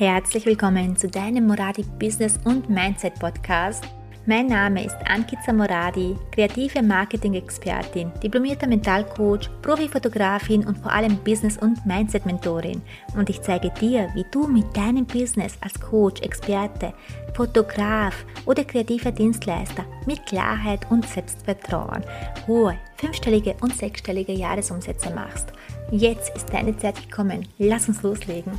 Herzlich willkommen zu deinem Moradi Business und Mindset Podcast. Mein Name ist Ankita Moradi, kreative Marketing-Expertin, diplomierter Mentalcoach, Profifotografin und vor allem Business- und Mindset-Mentorin. Und ich zeige dir, wie du mit deinem Business als Coach, Experte, Fotograf oder kreativer Dienstleister mit Klarheit und Selbstvertrauen hohe fünfstellige und sechsstellige Jahresumsätze machst. Jetzt ist deine Zeit gekommen. Lass uns loslegen.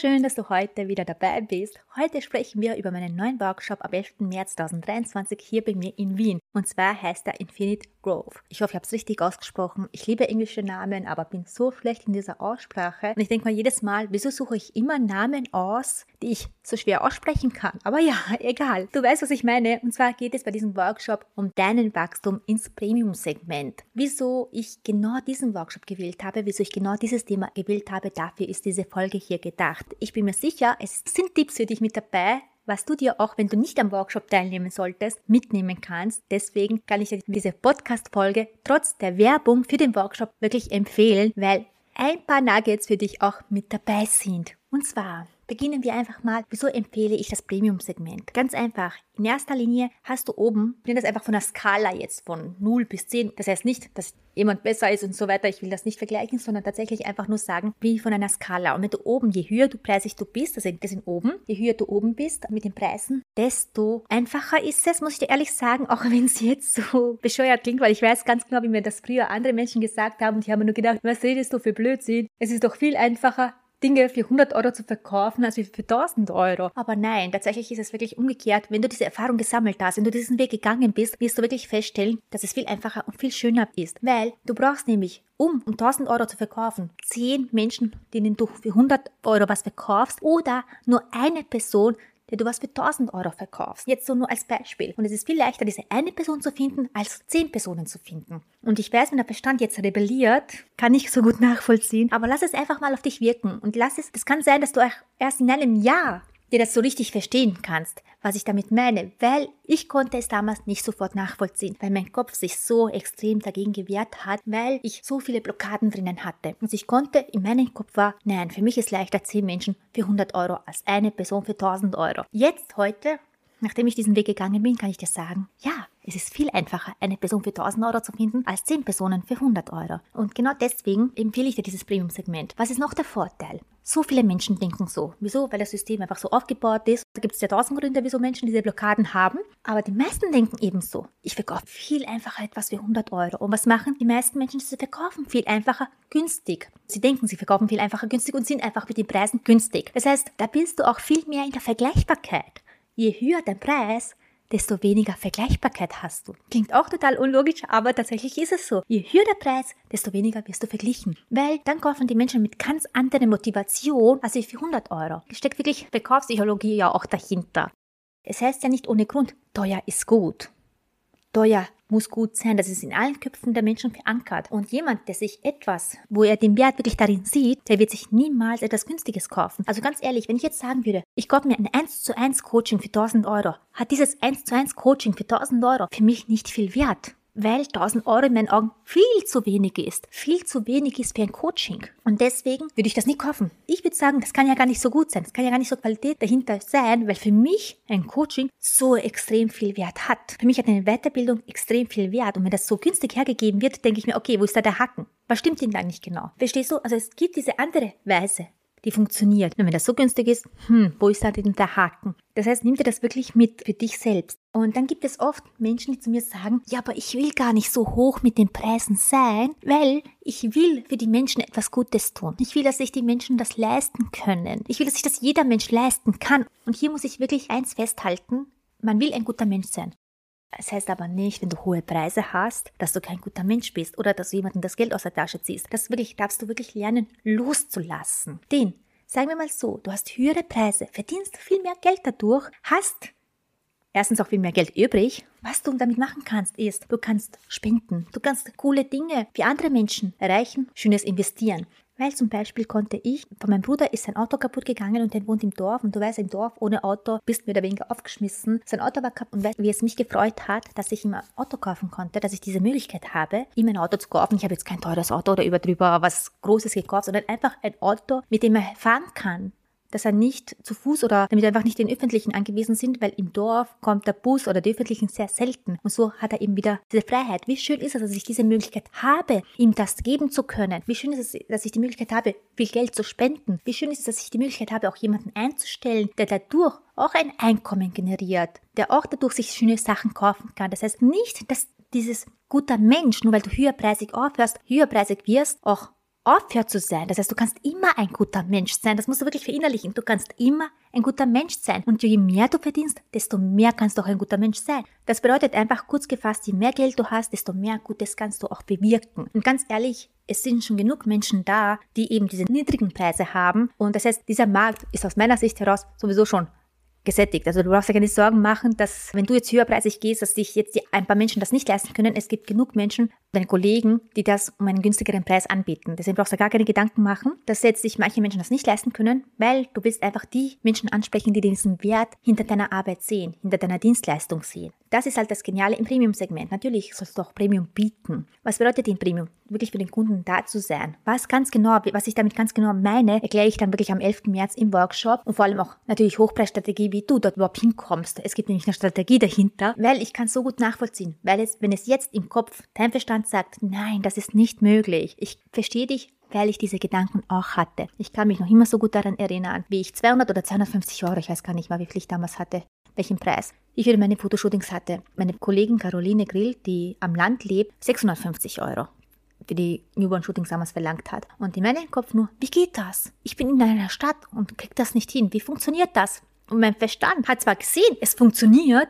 Schön, dass du heute wieder dabei bist. Heute sprechen wir über meinen neuen Workshop am 11. März 2023 hier bei mir in Wien. Und zwar heißt er Infinite Grove. Ich hoffe, ich habe es richtig ausgesprochen. Ich liebe englische Namen, aber bin so schlecht in dieser Aussprache. Und ich denke mal jedes Mal, wieso suche ich immer Namen aus, die ich so schwer aussprechen kann? Aber ja, egal. Du weißt, was ich meine. Und zwar geht es bei diesem Workshop um deinen Wachstum ins Premium-Segment. Wieso ich genau diesen Workshop gewählt habe, wieso ich genau dieses Thema gewählt habe, dafür ist diese Folge hier gedacht. Ich bin mir sicher, es sind Tipps für dich mit dabei, was du dir auch, wenn du nicht am Workshop teilnehmen solltest, mitnehmen kannst. Deswegen kann ich dir diese Podcast-Folge trotz der Werbung für den Workshop wirklich empfehlen, weil ein paar Nuggets für dich auch mit dabei sind. Und zwar beginnen wir einfach mal, wieso empfehle ich das Premium-Segment? Ganz einfach. In erster Linie hast du oben, ich nenne das einfach von der Skala jetzt von 0 bis 10. Das heißt nicht, dass jemand besser ist und so weiter. Ich will das nicht vergleichen, sondern tatsächlich einfach nur sagen, wie von einer Skala. Und wenn du oben, je höher du preisig du bist, also das sind oben, je höher du oben bist mit den Preisen, desto einfacher ist es, muss ich dir ehrlich sagen, auch wenn es jetzt so bescheuert klingt, weil ich weiß ganz genau, wie mir das früher andere Menschen gesagt haben und die haben nur gedacht, was redest du für Blödsinn? Es ist doch viel einfacher, Dinge für 100 Euro zu verkaufen als für 1000 Euro. Aber nein, tatsächlich ist es wirklich umgekehrt. Wenn du diese Erfahrung gesammelt hast, wenn du diesen Weg gegangen bist, wirst du wirklich feststellen, dass es viel einfacher und viel schöner ist. Weil du brauchst nämlich, um, um 1000 Euro zu verkaufen, 10 Menschen, denen du für 100 Euro was verkaufst oder nur eine Person, der du was für 1000 Euro verkaufst. Jetzt so nur als Beispiel. Und es ist viel leichter, diese eine Person zu finden, als 10 Personen zu finden. Und ich weiß, wenn der Verstand jetzt rebelliert, kann ich so gut nachvollziehen. Aber lass es einfach mal auf dich wirken. Und lass es, das kann sein, dass du erst in einem Jahr dir das so richtig verstehen kannst, was ich damit meine, weil ich konnte es damals nicht sofort nachvollziehen, weil mein Kopf sich so extrem dagegen gewehrt hat, weil ich so viele Blockaden drinnen hatte. Und ich konnte, in meinem Kopf war, nein, für mich ist leichter 10 Menschen für 100 Euro als eine Person für 1000 Euro. Jetzt, heute, nachdem ich diesen Weg gegangen bin, kann ich dir sagen, ja, es ist viel einfacher, eine Person für 1000 Euro zu finden, als 10 Personen für 100 Euro. Und genau deswegen empfehle ich dir dieses Premium-Segment. Was ist noch der Vorteil? So viele Menschen denken so. Wieso? Weil das System einfach so aufgebaut ist. Da gibt es ja tausend Gründe, wieso Menschen diese Blockaden haben. Aber die meisten denken ebenso. Ich verkaufe viel einfacher etwas für 100 Euro. Und was machen die meisten Menschen? Sie verkaufen viel einfacher günstig. Sie denken, sie verkaufen viel einfacher günstig und sind einfach mit den Preisen günstig. Das heißt, da bist du auch viel mehr in der Vergleichbarkeit. Je höher dein Preis, desto weniger Vergleichbarkeit hast du. Klingt auch total unlogisch, aber tatsächlich ist es so. Je höher der Preis, desto weniger wirst du verglichen. Weil dann kaufen die Menschen mit ganz anderer Motivation als für 100 Euro. Steckt wirklich Verkaufspsychologie ja auch dahinter. Es heißt ja nicht ohne Grund, teuer ist gut. Teuer muss gut sein. Das ist in allen Köpfen der Menschen verankert. Und jemand, der sich etwas, wo er den Wert wirklich darin sieht, der wird sich niemals etwas Günstiges kaufen. Also ganz ehrlich, wenn ich jetzt sagen würde, ich kaufe mir ein 1 zu 1 Coaching für 1000 Euro, hat dieses 1 zu 1 Coaching für 1000 Euro für mich nicht viel Wert weil 1000 Euro in meinen Augen viel zu wenig ist. Viel zu wenig ist für ein Coaching. Und deswegen würde ich das nicht kaufen. Ich würde sagen, das kann ja gar nicht so gut sein. Das kann ja gar nicht so Qualität dahinter sein, weil für mich ein Coaching so extrem viel Wert hat. Für mich hat eine Weiterbildung extrem viel Wert. Und wenn das so günstig hergegeben wird, denke ich mir, okay, wo ist da der Haken? Was stimmt denn da nicht genau? Verstehst du? Also es gibt diese andere Weise, die funktioniert. Und wenn das so günstig ist, hm, wo ist da denn der Haken? Das heißt, nimm dir das wirklich mit für dich selbst. Und dann gibt es oft Menschen, die zu mir sagen, ja, aber ich will gar nicht so hoch mit den Preisen sein, weil ich will für die Menschen etwas Gutes tun. Ich will, dass sich die Menschen das leisten können. Ich will, dass sich das jeder Mensch leisten kann. Und hier muss ich wirklich eins festhalten. Man will ein guter Mensch sein. Es heißt aber nicht, wenn du hohe Preise hast, dass du kein guter Mensch bist oder dass du jemandem das Geld aus der Tasche ziehst. Das wirklich, darfst du wirklich lernen, loszulassen. Denn, sagen wir mal so, du hast höhere Preise, verdienst viel mehr Geld dadurch, hast erstens auch viel mehr Geld übrig. Was du damit machen kannst, ist, du kannst spenden, du kannst coole Dinge für andere Menschen erreichen, schönes investieren. Weil zum Beispiel konnte ich, von meinem Bruder ist sein Auto kaputt gegangen und der wohnt im Dorf und du weißt, im Dorf ohne Auto bist mehr oder weniger aufgeschmissen. Sein Auto war kaputt und weißt, wie es mich gefreut hat, dass ich ihm ein Auto kaufen konnte, dass ich diese Möglichkeit habe, ihm ein Auto zu kaufen. Ich habe jetzt kein teures Auto oder über drüber was Großes gekauft, sondern einfach ein Auto, mit dem er fahren kann dass er nicht zu Fuß oder damit einfach nicht den Öffentlichen angewiesen sind, weil im Dorf kommt der Bus oder die Öffentlichen sehr selten. Und so hat er eben wieder diese Freiheit. Wie schön ist es, dass ich diese Möglichkeit habe, ihm das geben zu können. Wie schön ist es, dass ich die Möglichkeit habe, viel Geld zu spenden. Wie schön ist es, dass ich die Möglichkeit habe, auch jemanden einzustellen, der dadurch auch ein Einkommen generiert, der auch dadurch sich schöne Sachen kaufen kann. Das heißt nicht, dass dieses guter Mensch, nur weil du höherpreisig aufhörst, höherpreisig wirst, auch aufhört zu sein. Das heißt, du kannst immer ein guter Mensch sein. Das musst du wirklich verinnerlichen. Du kannst immer ein guter Mensch sein. Und je mehr du verdienst, desto mehr kannst du auch ein guter Mensch sein. Das bedeutet einfach kurz gefasst, je mehr Geld du hast, desto mehr Gutes kannst du auch bewirken. Und ganz ehrlich, es sind schon genug Menschen da, die eben diese niedrigen Preise haben. Und das heißt, dieser Markt ist aus meiner Sicht heraus sowieso schon gesättigt. Also du brauchst dir keine Sorgen machen, dass wenn du jetzt höherpreisig gehst, dass sich jetzt die, ein paar Menschen das nicht leisten können. Es gibt genug Menschen, deine Kollegen, die das um einen günstigeren Preis anbieten. Deswegen brauchst du gar keine Gedanken machen, dass jetzt sich manche Menschen das nicht leisten können, weil du willst einfach die Menschen ansprechen, die diesen Wert hinter deiner Arbeit sehen, hinter deiner Dienstleistung sehen. Das ist halt das Geniale im Premium-Segment. Natürlich sollst du auch Premium bieten. Was bedeutet denn Premium? Wirklich für den Kunden da zu sein. Was ganz genau, was ich damit ganz genau meine, erkläre ich dann wirklich am 11. März im Workshop und vor allem auch natürlich Hochpreisstrategie, wie du dort überhaupt hinkommst. Es gibt nämlich eine Strategie dahinter, weil ich kann so gut nachvollziehen, weil es, wenn es jetzt im Kopf dein Verstand sagt, nein, das ist nicht möglich. Ich verstehe dich weil ich diese Gedanken auch hatte. Ich kann mich noch immer so gut daran erinnern, wie ich 200 oder 250 Euro, ich weiß gar nicht mal, wie viel ich damals hatte, welchen Preis ich für meine Fotoshootings hatte. Meine Kollegin Caroline Grill, die am Land lebt, 650 Euro für die Newborn-Shootings damals verlangt hat. Und in meinem Kopf nur, wie geht das? Ich bin in einer Stadt und krieg das nicht hin. Wie funktioniert das? Und mein Verstand hat zwar gesehen, es funktioniert,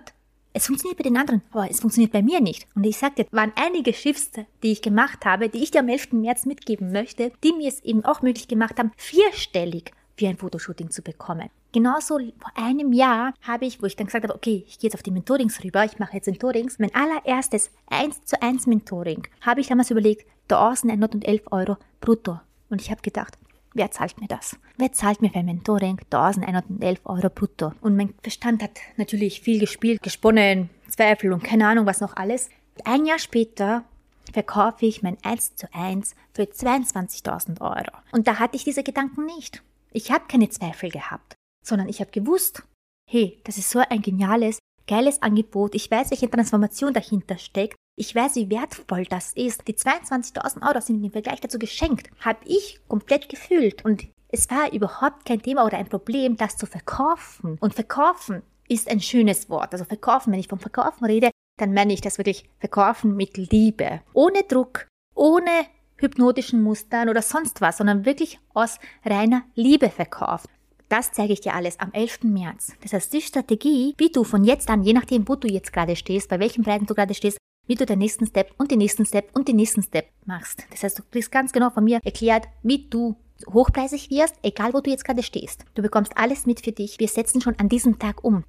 es funktioniert bei den anderen, aber es funktioniert bei mir nicht. Und ich sagte, waren einige Shifts, die ich gemacht habe, die ich dir am 11. März mitgeben möchte, die mir es eben auch möglich gemacht haben, vierstellig für ein Fotoshooting zu bekommen. Genauso vor einem Jahr habe ich, wo ich dann gesagt habe, okay, ich gehe jetzt auf die Mentorings rüber, ich mache jetzt Mentorings. Mein allererstes 1 zu 1 Mentoring habe ich damals überlegt, 1111 Euro brutto. Und ich habe gedacht, wer zahlt mir das? Wer zahlt mir für Mentoring 1111 Euro brutto? Und mein Verstand hat natürlich viel gespielt, gesponnen, Zweifel und keine Ahnung was noch alles. Ein Jahr später verkaufe ich mein 1 zu 1 für 22.000 Euro. Und da hatte ich diese Gedanken nicht. Ich habe keine Zweifel gehabt, sondern ich habe gewusst, hey, das ist so ein geniales, geiles Angebot. Ich weiß, welche Transformation dahinter steckt. Ich weiß, wie wertvoll das ist. Die 22.000 Euro sind im Vergleich dazu geschenkt. Habe ich komplett gefühlt. Und es war überhaupt kein Thema oder ein Problem, das zu verkaufen. Und verkaufen ist ein schönes Wort. Also verkaufen, wenn ich vom Verkaufen rede, dann meine ich das wirklich verkaufen mit Liebe. Ohne Druck, ohne hypnotischen Mustern oder sonst was, sondern wirklich aus reiner Liebe verkauft. Das zeige ich dir alles am 11. März. Das heißt, die Strategie, wie du von jetzt an, je nachdem, wo du jetzt gerade stehst, bei welchen Preisen du gerade stehst, wie du den nächsten Step und den nächsten Step und den nächsten Step machst. Das heißt, du kriegst ganz genau von mir erklärt, wie du hochpreisig wirst, egal wo du jetzt gerade stehst. Du bekommst alles mit für dich. Wir setzen schon an diesem Tag um.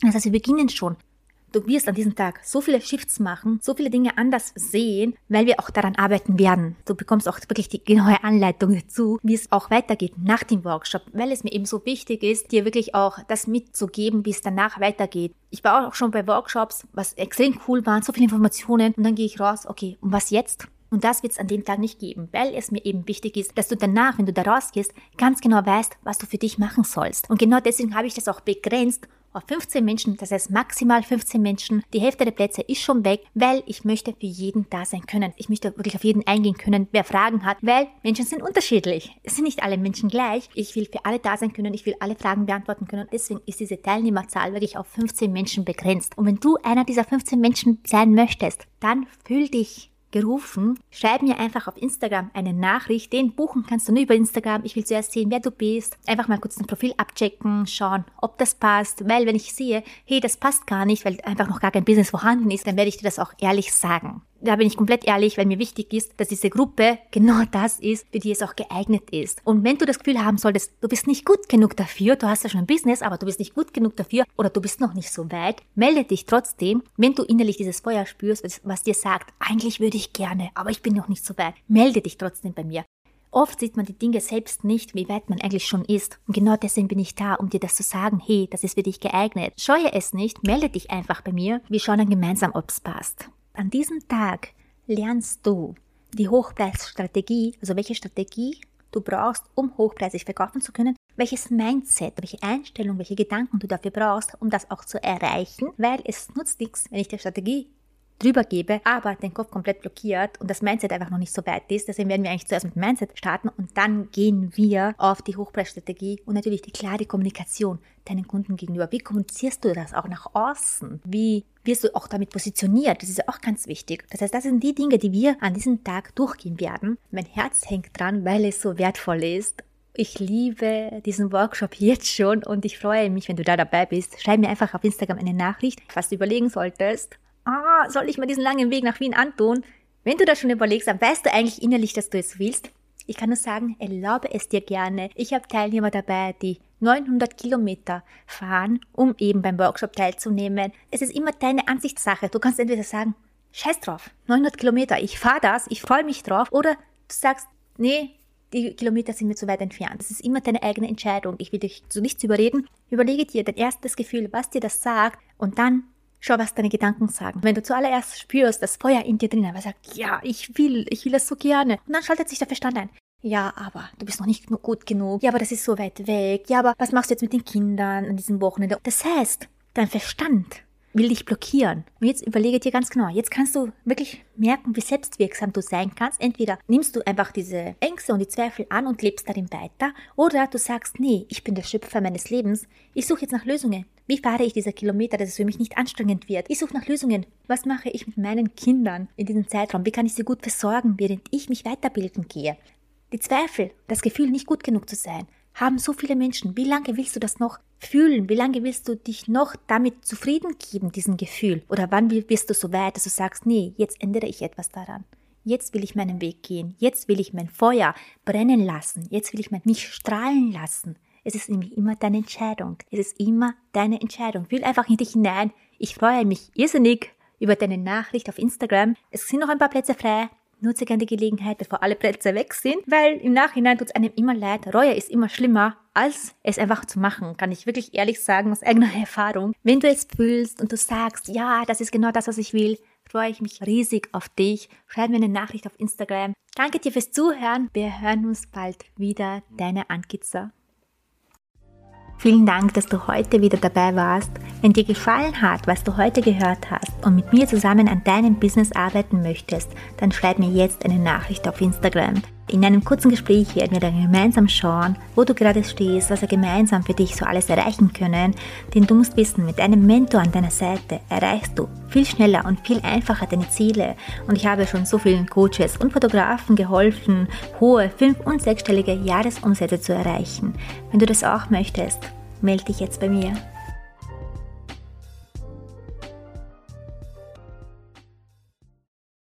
Das heißt, wir beginnen schon. Du wirst an diesem Tag so viele Shifts machen, so viele Dinge anders sehen, weil wir auch daran arbeiten werden. Du bekommst auch wirklich die genaue Anleitung dazu, wie es auch weitergeht nach dem Workshop, weil es mir eben so wichtig ist, dir wirklich auch das mitzugeben, wie es danach weitergeht. Ich war auch schon bei Workshops, was extrem cool waren, so viele Informationen und dann gehe ich raus, okay, und was jetzt? Und das wird es an dem Tag nicht geben, weil es mir eben wichtig ist, dass du danach, wenn du da rausgehst, ganz genau weißt, was du für dich machen sollst. Und genau deswegen habe ich das auch begrenzt auf 15 Menschen, das heißt maximal 15 Menschen. Die Hälfte der Plätze ist schon weg, weil ich möchte für jeden da sein können. Ich möchte wirklich auf jeden eingehen können, wer Fragen hat, weil Menschen sind unterschiedlich. Es sind nicht alle Menschen gleich. Ich will für alle da sein können, ich will alle Fragen beantworten können. Deswegen ist diese Teilnehmerzahl wirklich auf 15 Menschen begrenzt. Und wenn du einer dieser 15 Menschen sein möchtest, dann fühl dich gerufen. Schreib mir einfach auf Instagram eine Nachricht. Den buchen kannst du nur über Instagram. Ich will zuerst sehen, wer du bist. Einfach mal kurz dein Profil abchecken, schauen, ob das passt. Weil wenn ich sehe, hey, das passt gar nicht, weil einfach noch gar kein Business vorhanden ist, dann werde ich dir das auch ehrlich sagen da bin ich komplett ehrlich, weil mir wichtig ist, dass diese Gruppe genau das ist, für die es auch geeignet ist. Und wenn du das Gefühl haben solltest, du bist nicht gut genug dafür, du hast ja schon ein Business, aber du bist nicht gut genug dafür oder du bist noch nicht so weit, melde dich trotzdem, wenn du innerlich dieses Feuer spürst, was dir sagt, eigentlich würde ich gerne, aber ich bin noch nicht so weit. Melde dich trotzdem bei mir. Oft sieht man die Dinge selbst nicht, wie weit man eigentlich schon ist. Und genau deswegen bin ich da, um dir das zu sagen, hey, das ist für dich geeignet. Scheue es nicht, melde dich einfach bei mir. Wir schauen dann gemeinsam, ob es passt. An diesem Tag lernst du die Hochpreisstrategie, also welche Strategie du brauchst, um hochpreisig verkaufen zu können, welches Mindset, welche Einstellung, welche Gedanken du dafür brauchst, um das auch zu erreichen, weil es nutzt nichts, wenn ich dir Strategie drüber gebe, aber den Kopf komplett blockiert und das Mindset einfach noch nicht so weit ist. Deswegen werden wir eigentlich zuerst mit Mindset starten und dann gehen wir auf die Hochpreisstrategie und natürlich die klare Kommunikation deinen Kunden gegenüber. Wie kommunizierst du das auch nach außen? Wie wirst du auch damit positioniert? Das ist auch ganz wichtig. Das heißt, das sind die Dinge, die wir an diesem Tag durchgehen werden. Mein Herz hängt dran, weil es so wertvoll ist ich liebe diesen Workshop jetzt schon und ich freue mich, wenn du da dabei bist. Schreib mir einfach auf Instagram eine Nachricht, was du überlegen solltest ah, soll ich mir diesen langen Weg nach Wien antun? Wenn du das schon überlegst, dann weißt du eigentlich innerlich, dass du es willst. Ich kann nur sagen, erlaube es dir gerne. Ich habe Teilnehmer dabei, die 900 Kilometer fahren, um eben beim Workshop teilzunehmen. Es ist immer deine Ansichtssache. Du kannst entweder sagen, scheiß drauf, 900 Kilometer, ich fahre das, ich freue mich drauf. Oder du sagst, nee, die Kilometer sind mir zu weit entfernt. Das ist immer deine eigene Entscheidung. Ich will dich zu nichts überreden. Überlege dir dein erstes Gefühl, was dir das sagt und dann Schau, was deine Gedanken sagen. Wenn du zuallererst spürst, das Feuer in dir drinnen, was sagt, ja, ich will, ich will das so gerne. Und dann schaltet sich der Verstand ein. Ja, aber du bist noch nicht gut genug. Ja, aber das ist so weit weg. Ja, aber was machst du jetzt mit den Kindern an diesem Wochenende? Das heißt, dein Verstand will dich blockieren. Und jetzt überlege dir ganz genau, jetzt kannst du wirklich merken, wie selbstwirksam du sein kannst. Entweder nimmst du einfach diese Ängste und die Zweifel an und lebst darin weiter, oder du sagst, nee, ich bin der Schöpfer meines Lebens, ich suche jetzt nach Lösungen. Wie fahre ich diese Kilometer, dass es für mich nicht anstrengend wird? Ich suche nach Lösungen. Was mache ich mit meinen Kindern in diesem Zeitraum? Wie kann ich sie gut versorgen, während ich mich weiterbilden gehe? Die Zweifel, das Gefühl, nicht gut genug zu sein, haben so viele Menschen. Wie lange willst du das noch fühlen? Wie lange willst du dich noch damit zufrieden geben, diesem Gefühl? Oder wann wirst du so weit, dass du sagst, nee, jetzt ändere ich etwas daran. Jetzt will ich meinen Weg gehen. Jetzt will ich mein Feuer brennen lassen. Jetzt will ich mich strahlen lassen. Es ist nämlich immer deine Entscheidung. Es ist immer deine Entscheidung. Fühl einfach in dich hinein. Ich freue mich irrsinnig über deine Nachricht auf Instagram. Es sind noch ein paar Plätze frei. Nutze gerne die Gelegenheit, bevor alle Plätze weg sind, weil im Nachhinein tut es einem immer leid. Reue ist immer schlimmer, als es einfach zu machen, kann ich wirklich ehrlich sagen, aus eigener Erfahrung. Wenn du es fühlst und du sagst, ja, das ist genau das, was ich will, freue ich mich riesig auf dich. Schreib mir eine Nachricht auf Instagram. Danke dir fürs Zuhören. Wir hören uns bald wieder. Deine Ankitzer. Vielen Dank, dass du heute wieder dabei warst. Wenn dir gefallen hat, was du heute gehört hast und mit mir zusammen an deinem Business arbeiten möchtest, dann schreib mir jetzt eine Nachricht auf Instagram. In einem kurzen Gespräch werden wir dann gemeinsam schauen, wo du gerade stehst, was wir gemeinsam für dich so alles erreichen können. Denn du musst wissen, mit einem Mentor an deiner Seite erreichst du viel schneller und viel einfacher deine Ziele. Und ich habe schon so vielen Coaches und Fotografen geholfen, hohe fünf- und sechsstellige Jahresumsätze zu erreichen. Wenn du das auch möchtest, melde dich jetzt bei mir.